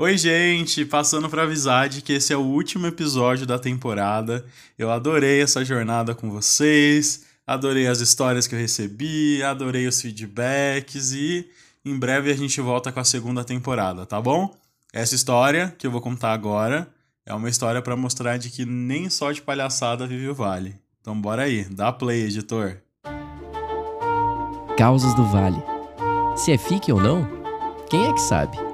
Oi, gente! Passando para avisar de que esse é o último episódio da temporada. Eu adorei essa jornada com vocês, adorei as histórias que eu recebi, adorei os feedbacks e em breve a gente volta com a segunda temporada, tá bom? Essa história que eu vou contar agora é uma história para mostrar de que nem só de palhaçada vive o Vale. Então bora aí, dá play, editor. Causas do Vale. Se é fique ou não, quem é que sabe?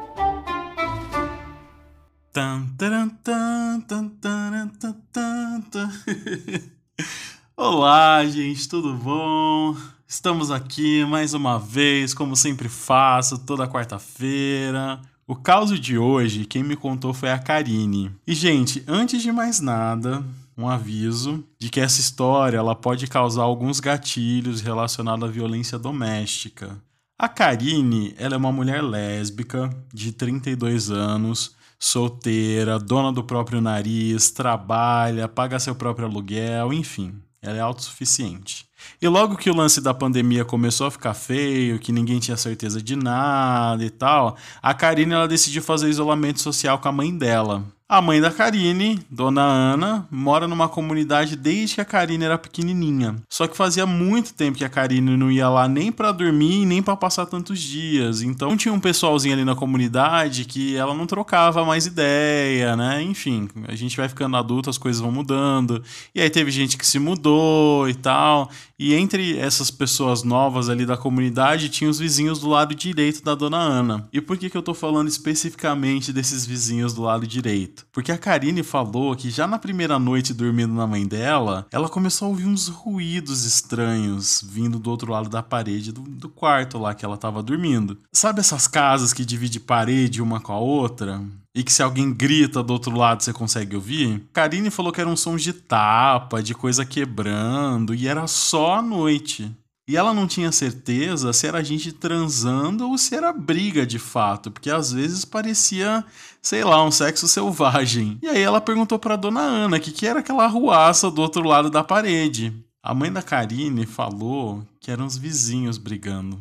Olá, gente, tudo bom? Estamos aqui mais uma vez, como sempre faço, toda quarta-feira. O caso de hoje, quem me contou foi a Karine. E, gente, antes de mais nada, um aviso de que essa história ela pode causar alguns gatilhos relacionados à violência doméstica. A Karine, ela é uma mulher lésbica de 32 anos, solteira, dona do próprio nariz, trabalha, paga seu próprio aluguel, enfim, ela é autossuficiente. E logo que o lance da pandemia começou a ficar feio, que ninguém tinha certeza de nada e tal, a Karine ela decidiu fazer isolamento social com a mãe dela. A mãe da Karine, Dona Ana, mora numa comunidade desde que a Karine era pequenininha. Só que fazia muito tempo que a Karine não ia lá nem para dormir, nem para passar tantos dias. Então tinha um pessoalzinho ali na comunidade que ela não trocava mais ideia, né? Enfim, a gente vai ficando adulto, as coisas vão mudando. E aí teve gente que se mudou e tal. E entre essas pessoas novas ali da comunidade, tinha os vizinhos do lado direito da Dona Ana. E por que, que eu tô falando especificamente desses vizinhos do lado direito? Porque a Karine falou que já na primeira noite dormindo na mãe dela, ela começou a ouvir uns ruídos estranhos vindo do outro lado da parede do, do quarto lá que ela tava dormindo. Sabe essas casas que dividem parede uma com a outra? E que se alguém grita do outro lado você consegue ouvir. Karine falou que eram sons de tapa, de coisa quebrando, e era só à noite. E ela não tinha certeza se era a gente transando ou se era briga de fato, porque às vezes parecia, sei lá, um sexo selvagem. E aí ela perguntou para dona Ana que, que era aquela arruaça do outro lado da parede. A mãe da Karine falou que eram os vizinhos brigando,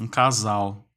um casal.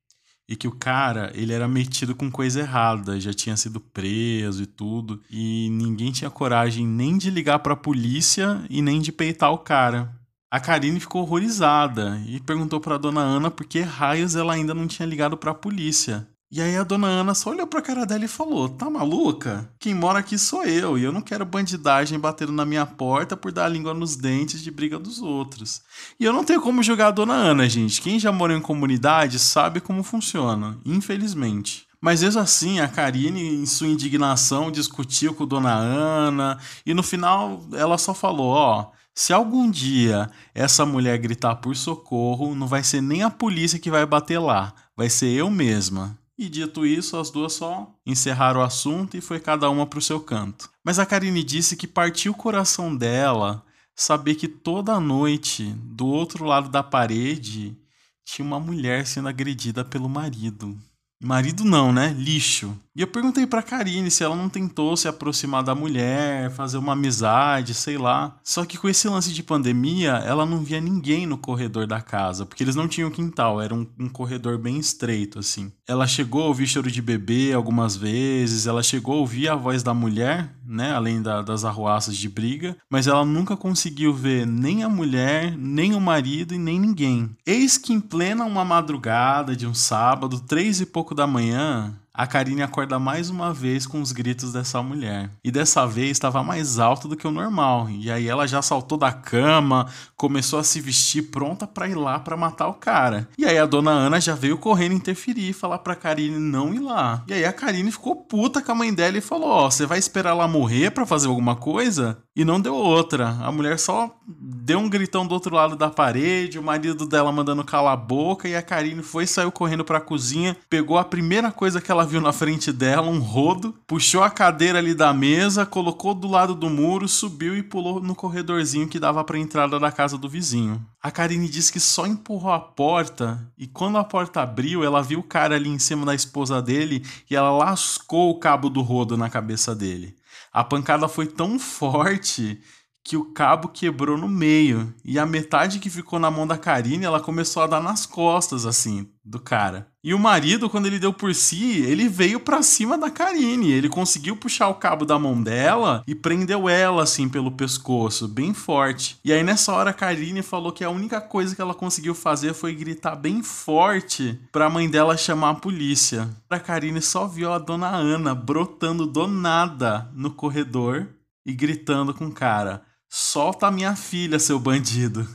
E que o cara, ele era metido com coisa errada, já tinha sido preso e tudo, e ninguém tinha coragem nem de ligar para a polícia e nem de peitar o cara. A Karine ficou horrorizada e perguntou para dona Ana por que raios ela ainda não tinha ligado para a polícia. E aí a dona Ana só olhou pra cara dela e falou: Tá maluca? Quem mora aqui sou eu, e eu não quero bandidagem batendo na minha porta por dar a língua nos dentes de briga dos outros. E eu não tenho como julgar a dona Ana, gente. Quem já morou em comunidade sabe como funciona, infelizmente. Mas mesmo assim, a Karine, em sua indignação, discutiu com dona Ana, e no final ela só falou: Ó. Se algum dia essa mulher gritar por socorro, não vai ser nem a polícia que vai bater lá, vai ser eu mesma. E dito isso, as duas só encerraram o assunto e foi cada uma para o seu canto. Mas a Karine disse que partiu o coração dela saber que toda noite, do outro lado da parede, tinha uma mulher sendo agredida pelo marido. Marido não, né? Lixo. E eu perguntei pra Karine se ela não tentou se aproximar da mulher, fazer uma amizade, sei lá. Só que com esse lance de pandemia, ela não via ninguém no corredor da casa, porque eles não tinham quintal, era um, um corredor bem estreito, assim. Ela chegou a ouvir choro de bebê algumas vezes, ela chegou a ouvir a voz da mulher, né? Além da, das arruaças de briga, mas ela nunca conseguiu ver nem a mulher, nem o marido e nem ninguém. Eis que em plena uma madrugada de um sábado, três e pouco da manhã, a Karine acorda mais uma vez com os gritos dessa mulher. E dessa vez estava mais alto do que o normal. E aí ela já saltou da cama, começou a se vestir pronta para ir lá para matar o cara. E aí a dona Ana já veio correndo interferir e falar pra Karine não ir lá. E aí a Karine ficou puta com a mãe dela e falou: Ó, oh, você vai esperar ela morrer para fazer alguma coisa? E não deu outra. A mulher só deu um gritão do outro lado da parede, o marido dela mandando calar a boca, e a Karine foi saiu correndo pra cozinha, pegou a primeira coisa que ela viu na frente dela, um rodo, puxou a cadeira ali da mesa, colocou do lado do muro, subiu e pulou no corredorzinho que dava pra entrada da casa do vizinho. A Karine disse que só empurrou a porta, e quando a porta abriu, ela viu o cara ali em cima da esposa dele e ela lascou o cabo do rodo na cabeça dele. A pancada foi tão forte que o cabo quebrou no meio. E a metade que ficou na mão da Karine, ela começou a dar nas costas, assim, do cara. E o marido, quando ele deu por si, ele veio para cima da Karine. Ele conseguiu puxar o cabo da mão dela e prendeu ela, assim, pelo pescoço, bem forte. E aí, nessa hora, a Karine falou que a única coisa que ela conseguiu fazer foi gritar bem forte pra mãe dela chamar a polícia. A Karine só viu a dona Ana brotando do nada no corredor e gritando com o cara. Solta a minha filha, seu bandido.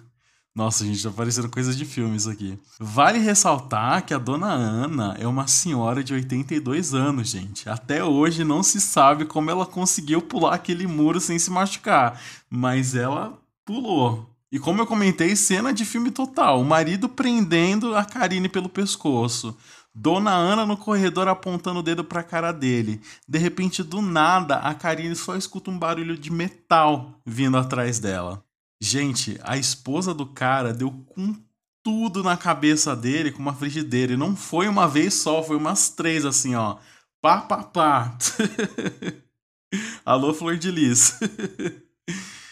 Nossa, gente, tá parecendo coisas de filmes aqui. Vale ressaltar que a dona Ana é uma senhora de 82 anos, gente. Até hoje não se sabe como ela conseguiu pular aquele muro sem se machucar, mas ela pulou. E como eu comentei, cena de filme total. O marido prendendo a Karine pelo pescoço. Dona Ana no corredor apontando o dedo pra cara dele. De repente, do nada, a Karine só escuta um barulho de metal vindo atrás dela. Gente, a esposa do cara deu com tudo na cabeça dele com uma frigideira. E não foi uma vez só, foi umas três assim, ó. Pá, pá, pá. Alô, Flor de Lis.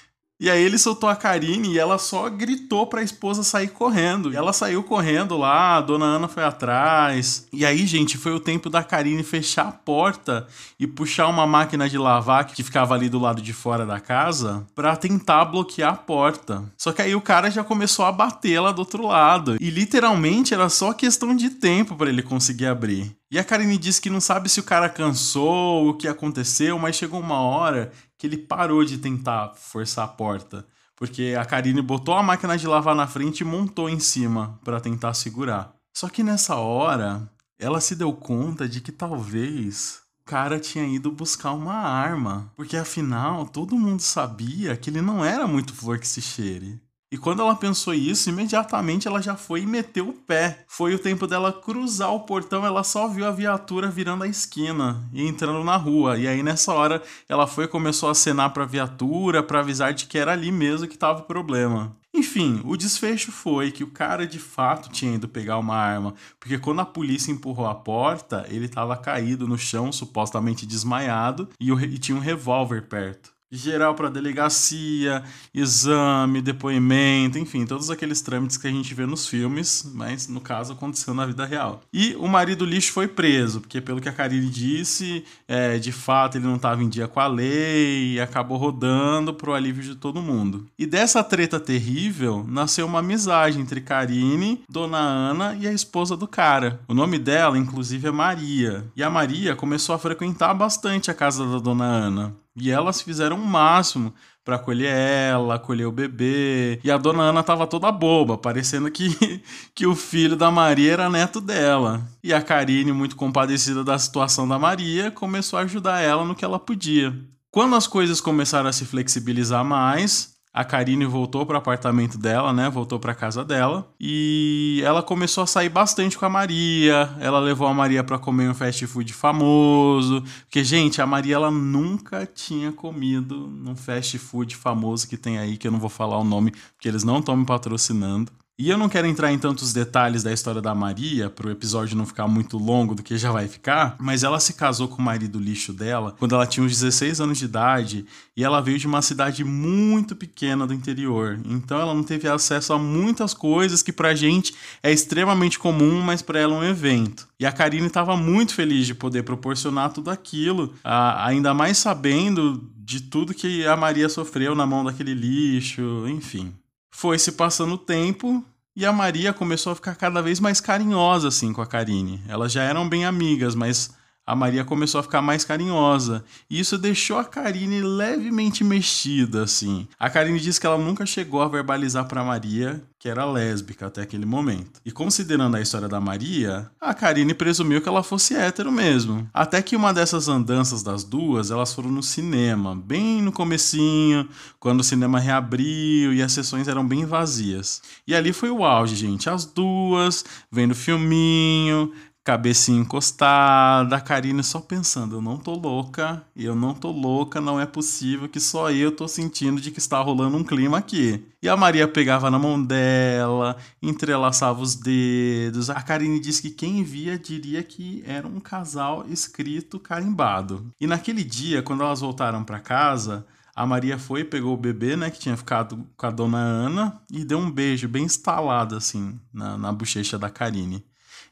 E aí ele soltou a Karine e ela só gritou pra esposa sair correndo. E ela saiu correndo lá, a dona Ana foi atrás. E aí, gente, foi o tempo da Karine fechar a porta e puxar uma máquina de lavar que ficava ali do lado de fora da casa para tentar bloquear a porta. Só que aí o cara já começou a bater lá do outro lado. E literalmente era só questão de tempo para ele conseguir abrir. E a Karine disse que não sabe se o cara cansou, o que aconteceu, mas chegou uma hora que ele parou de tentar forçar a porta. Porque a Karine botou a máquina de lavar na frente e montou em cima para tentar segurar. Só que nessa hora, ela se deu conta de que talvez o cara tinha ido buscar uma arma. Porque afinal, todo mundo sabia que ele não era muito flor que se cheire. E quando ela pensou isso, imediatamente ela já foi e meteu o pé. Foi o tempo dela cruzar o portão, ela só viu a viatura virando a esquina e entrando na rua. E aí nessa hora ela foi e começou a acenar para a viatura para avisar de que era ali mesmo que estava o problema. Enfim, o desfecho foi que o cara de fato tinha ido pegar uma arma, porque quando a polícia empurrou a porta, ele estava caído no chão, supostamente desmaiado, e, e tinha um revólver perto geral para delegacia, exame, depoimento, enfim, todos aqueles trâmites que a gente vê nos filmes, mas no caso aconteceu na vida real. E o marido lixo foi preso, porque pelo que a Karine disse, é, de fato ele não estava em dia com a lei e acabou rodando pro alívio de todo mundo. E dessa treta terrível nasceu uma amizade entre Karine, Dona Ana e a esposa do cara. O nome dela, inclusive, é Maria. E a Maria começou a frequentar bastante a casa da Dona Ana. E elas fizeram o máximo para acolher ela, acolher o bebê. E a dona Ana tava toda boba, parecendo que, que o filho da Maria era neto dela. E a Karine, muito compadecida da situação da Maria, começou a ajudar ela no que ela podia. Quando as coisas começaram a se flexibilizar mais, a Karine voltou para o apartamento dela, né? Voltou para casa dela e ela começou a sair bastante com a Maria. Ela levou a Maria para comer um fast food famoso, porque gente, a Maria ela nunca tinha comido num fast food famoso que tem aí que eu não vou falar o nome porque eles não estão me patrocinando. E eu não quero entrar em tantos detalhes da história da Maria, para o episódio não ficar muito longo do que já vai ficar, mas ela se casou com o marido lixo dela quando ela tinha uns 16 anos de idade e ela veio de uma cidade muito pequena do interior. Então ela não teve acesso a muitas coisas que pra gente é extremamente comum, mas para ela é um evento. E a Karine estava muito feliz de poder proporcionar tudo aquilo, ainda mais sabendo de tudo que a Maria sofreu na mão daquele lixo, enfim. Foi se passando o tempo e a Maria começou a ficar cada vez mais carinhosa assim com a Karine. Elas já eram bem amigas, mas a Maria começou a ficar mais carinhosa. E isso deixou a Karine levemente mexida, assim. A Karine disse que ela nunca chegou a verbalizar para Maria que era lésbica até aquele momento. E considerando a história da Maria, a Karine presumiu que ela fosse hétero mesmo. Até que uma dessas andanças das duas, elas foram no cinema, bem no comecinho, quando o cinema reabriu e as sessões eram bem vazias. E ali foi o auge, gente. As duas, vendo filminho, cabecinha encostada, a Karine só pensando, eu não tô louca, eu não tô louca, não é possível que só eu tô sentindo de que está rolando um clima aqui. E a Maria pegava na mão dela, entrelaçava os dedos. A Karine disse que quem via diria que era um casal escrito carimbado. E naquele dia, quando elas voltaram para casa, A Maria foi, pegou o bebê, né, que tinha ficado com a dona Ana, e deu um beijo bem instalado, assim, na, na bochecha da Karine.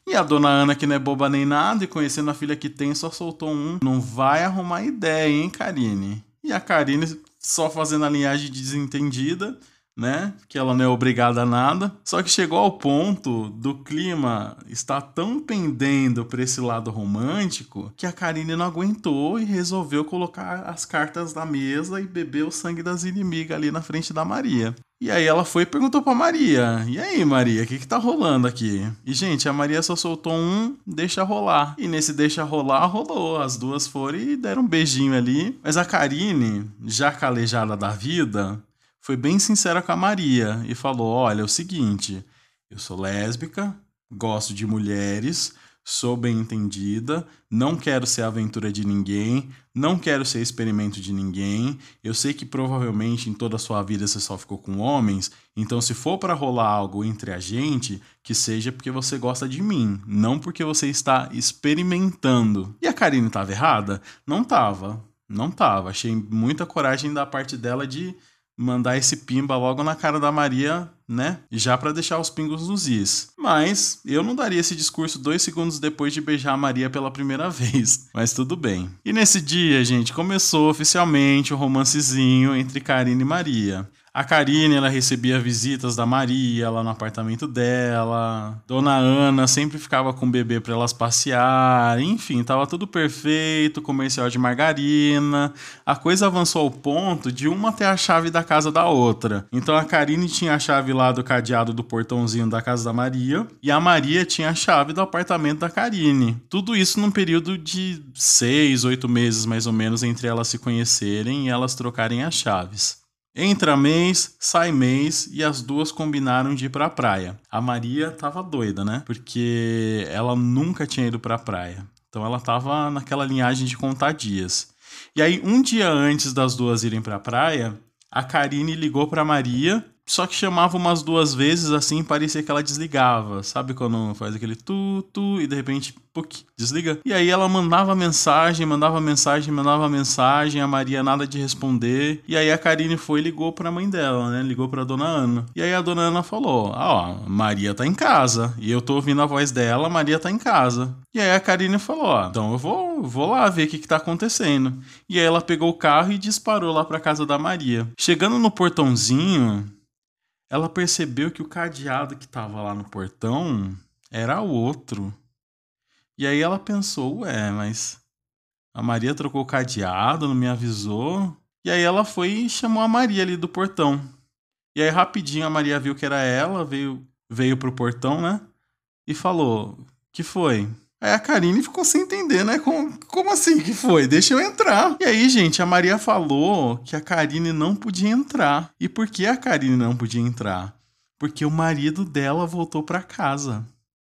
E a dona Ana, que não é boba nem nada, e conhecendo a filha que tem, só soltou um. Não vai arrumar ideia, hein, Karine? E a Karine só fazendo a linhagem desentendida né? Que ela não é obrigada a nada. Só que chegou ao ponto do clima estar tão pendendo para esse lado romântico que a Karine não aguentou e resolveu colocar as cartas na mesa e beber o sangue das inimigas ali na frente da Maria. E aí ela foi e perguntou pra Maria: E aí, Maria, o que, que tá rolando aqui? E, gente, a Maria só soltou um deixa rolar. E nesse deixa rolar, rolou. As duas foram e deram um beijinho ali. Mas a Karine, já calejada da vida, foi bem sincera com a Maria e falou: Olha, é o seguinte, eu sou lésbica, gosto de mulheres, sou bem entendida, não quero ser aventura de ninguém, não quero ser experimento de ninguém. Eu sei que provavelmente em toda a sua vida você só ficou com homens, então se for para rolar algo entre a gente, que seja porque você gosta de mim, não porque você está experimentando. E a Karine estava errada? Não estava. Não estava. Achei muita coragem da parte dela de mandar esse pimba logo na cara da Maria, né? Já para deixar os pingos nos is. Mas eu não daria esse discurso dois segundos depois de beijar a Maria pela primeira vez. Mas tudo bem. E nesse dia, gente, começou oficialmente o romancezinho entre Karine e Maria. A Karine, ela recebia visitas da Maria lá no apartamento dela. Dona Ana sempre ficava com o bebê para elas passear. Enfim, tava tudo perfeito, comercial de margarina. A coisa avançou ao ponto de uma ter a chave da casa da outra. Então a Karine tinha a chave lá do cadeado do portãozinho da casa da Maria e a Maria tinha a chave do apartamento da Karine. Tudo isso num período de seis, oito meses mais ou menos entre elas se conhecerem e elas trocarem as chaves. Entra mês, sai mês e as duas combinaram de ir pra praia. A Maria tava doida, né? Porque ela nunca tinha ido pra praia. Então ela tava naquela linhagem de contar dias. E aí, um dia antes das duas irem pra praia, a Karine ligou pra Maria só que chamava umas duas vezes assim, parecia que ela desligava. Sabe quando faz aquele tu, tu, e de repente, puk, desliga? E aí ela mandava mensagem, mandava mensagem, mandava mensagem, a Maria nada de responder. E aí a Karine foi e ligou pra mãe dela, né? Ligou pra dona Ana. E aí a dona Ana falou: Ah, ó, Maria tá em casa. E eu tô ouvindo a voz dela, Maria tá em casa. E aí a Karine falou: Ó, então eu vou, vou lá ver o que, que tá acontecendo. E aí ela pegou o carro e disparou lá pra casa da Maria. Chegando no portãozinho, ela percebeu que o cadeado que estava lá no portão era outro. E aí ela pensou, ué, mas a Maria trocou o cadeado, não me avisou. E aí ela foi e chamou a Maria ali do portão. E aí rapidinho a Maria viu que era ela, veio veio pro portão, né? E falou: "Que foi?" Aí a Karine ficou sem entender, né? Como, como assim que foi? Deixa eu entrar. E aí, gente, a Maria falou que a Karine não podia entrar. E por que a Karine não podia entrar? Porque o marido dela voltou para casa.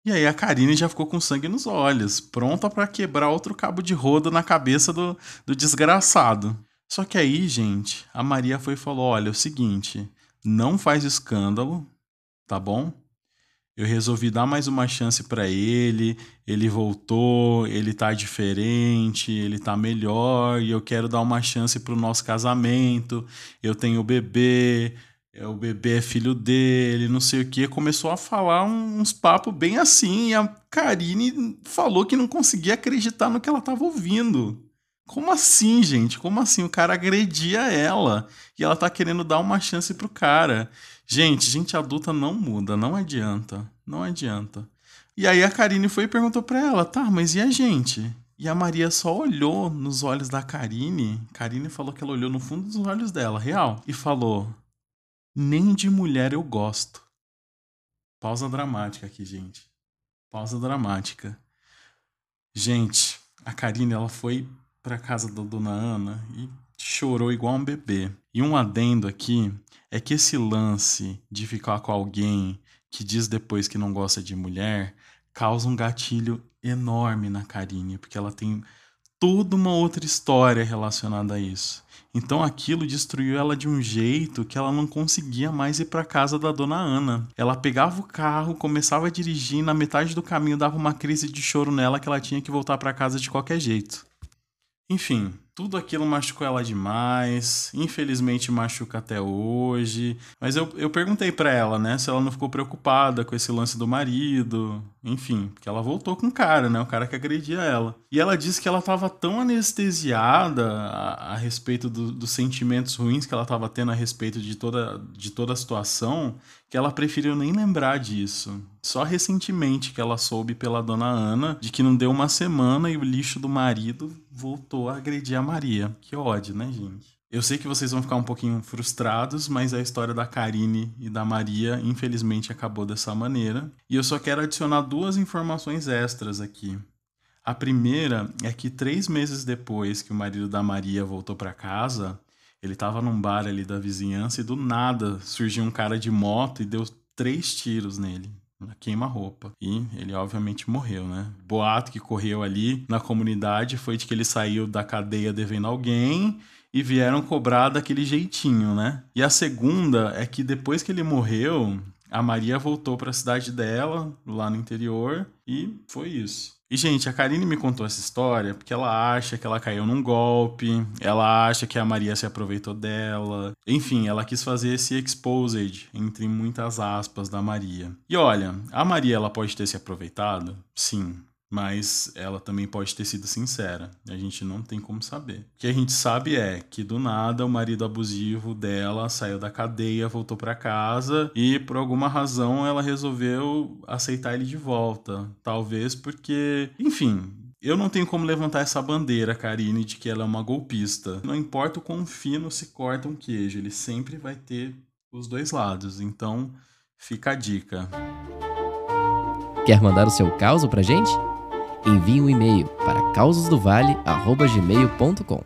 E aí a Karine já ficou com sangue nos olhos, pronta para quebrar outro cabo de roda na cabeça do, do desgraçado. Só que aí, gente, a Maria foi e falou: olha, é o seguinte, não faz escândalo, tá bom? Eu resolvi dar mais uma chance para ele. Ele voltou, ele tá diferente, ele tá melhor e eu quero dar uma chance pro nosso casamento. Eu tenho o bebê, é, o bebê é filho dele, não sei o que. Começou a falar uns papos bem assim e a Karine falou que não conseguia acreditar no que ela tava ouvindo. Como assim, gente? Como assim? O cara agredia ela e ela tá querendo dar uma chance pro cara. Gente, gente adulta não muda, não adianta, não adianta. E aí a Karine foi e perguntou pra ela, tá, mas e a gente? E a Maria só olhou nos olhos da Karine. Karine falou que ela olhou no fundo dos olhos dela, real, e falou: Nem de mulher eu gosto. Pausa dramática aqui, gente. Pausa dramática. Gente, a Karine ela foi pra casa da dona Ana e chorou igual um bebê. E um adendo aqui é que esse lance de ficar com alguém que diz depois que não gosta de mulher causa um gatilho enorme na Karine, porque ela tem toda uma outra história relacionada a isso. Então aquilo destruiu ela de um jeito que ela não conseguia mais ir para casa da dona Ana. Ela pegava o carro, começava a dirigir, na metade do caminho dava uma crise de choro nela que ela tinha que voltar para casa de qualquer jeito. Enfim, Tudo aquilo machucou ela demais. Infelizmente machuca até hoje. Mas eu, eu perguntei para ela, né, se ela não ficou preocupada com esse lance do marido. Enfim, porque ela voltou com o cara, né? O cara que agredia ela. E ela disse que ela tava tão anestesiada a, a respeito do, dos sentimentos ruins que ela tava tendo a respeito de toda, de toda a situação que ela preferiu nem lembrar disso. Só recentemente que ela soube pela dona Ana de que não deu uma semana e o lixo do marido voltou a agredir a Maria. Que ódio, né, gente? Eu sei que vocês vão ficar um pouquinho frustrados, mas a história da Karine e da Maria, infelizmente, acabou dessa maneira. E eu só quero adicionar duas informações extras aqui. A primeira é que três meses depois que o marido da Maria voltou para casa, ele tava num bar ali da vizinhança e do nada surgiu um cara de moto e deu três tiros nele. Queima-roupa. E ele obviamente morreu, né? Boato que correu ali na comunidade foi de que ele saiu da cadeia devendo alguém e vieram cobrar daquele jeitinho, né? E a segunda é que depois que ele morreu, a Maria voltou para a cidade dela, lá no interior, e foi isso. E, gente, a Karine me contou essa história porque ela acha que ela caiu num golpe, ela acha que a Maria se aproveitou dela. Enfim, ela quis fazer esse exposed, entre muitas aspas, da Maria. E olha, a Maria ela pode ter se aproveitado? Sim mas ela também pode ter sido sincera. A gente não tem como saber. O que a gente sabe é que do nada o marido abusivo dela saiu da cadeia, voltou para casa e por alguma razão ela resolveu aceitar ele de volta. Talvez porque, enfim, eu não tenho como levantar essa bandeira, Karine, de que ela é uma golpista. Não importa o quão fino se corta um queijo, ele sempre vai ter os dois lados. Então, fica a dica. Quer mandar o seu caso pra gente? Envie um e-mail para causasdovale.gmail.com.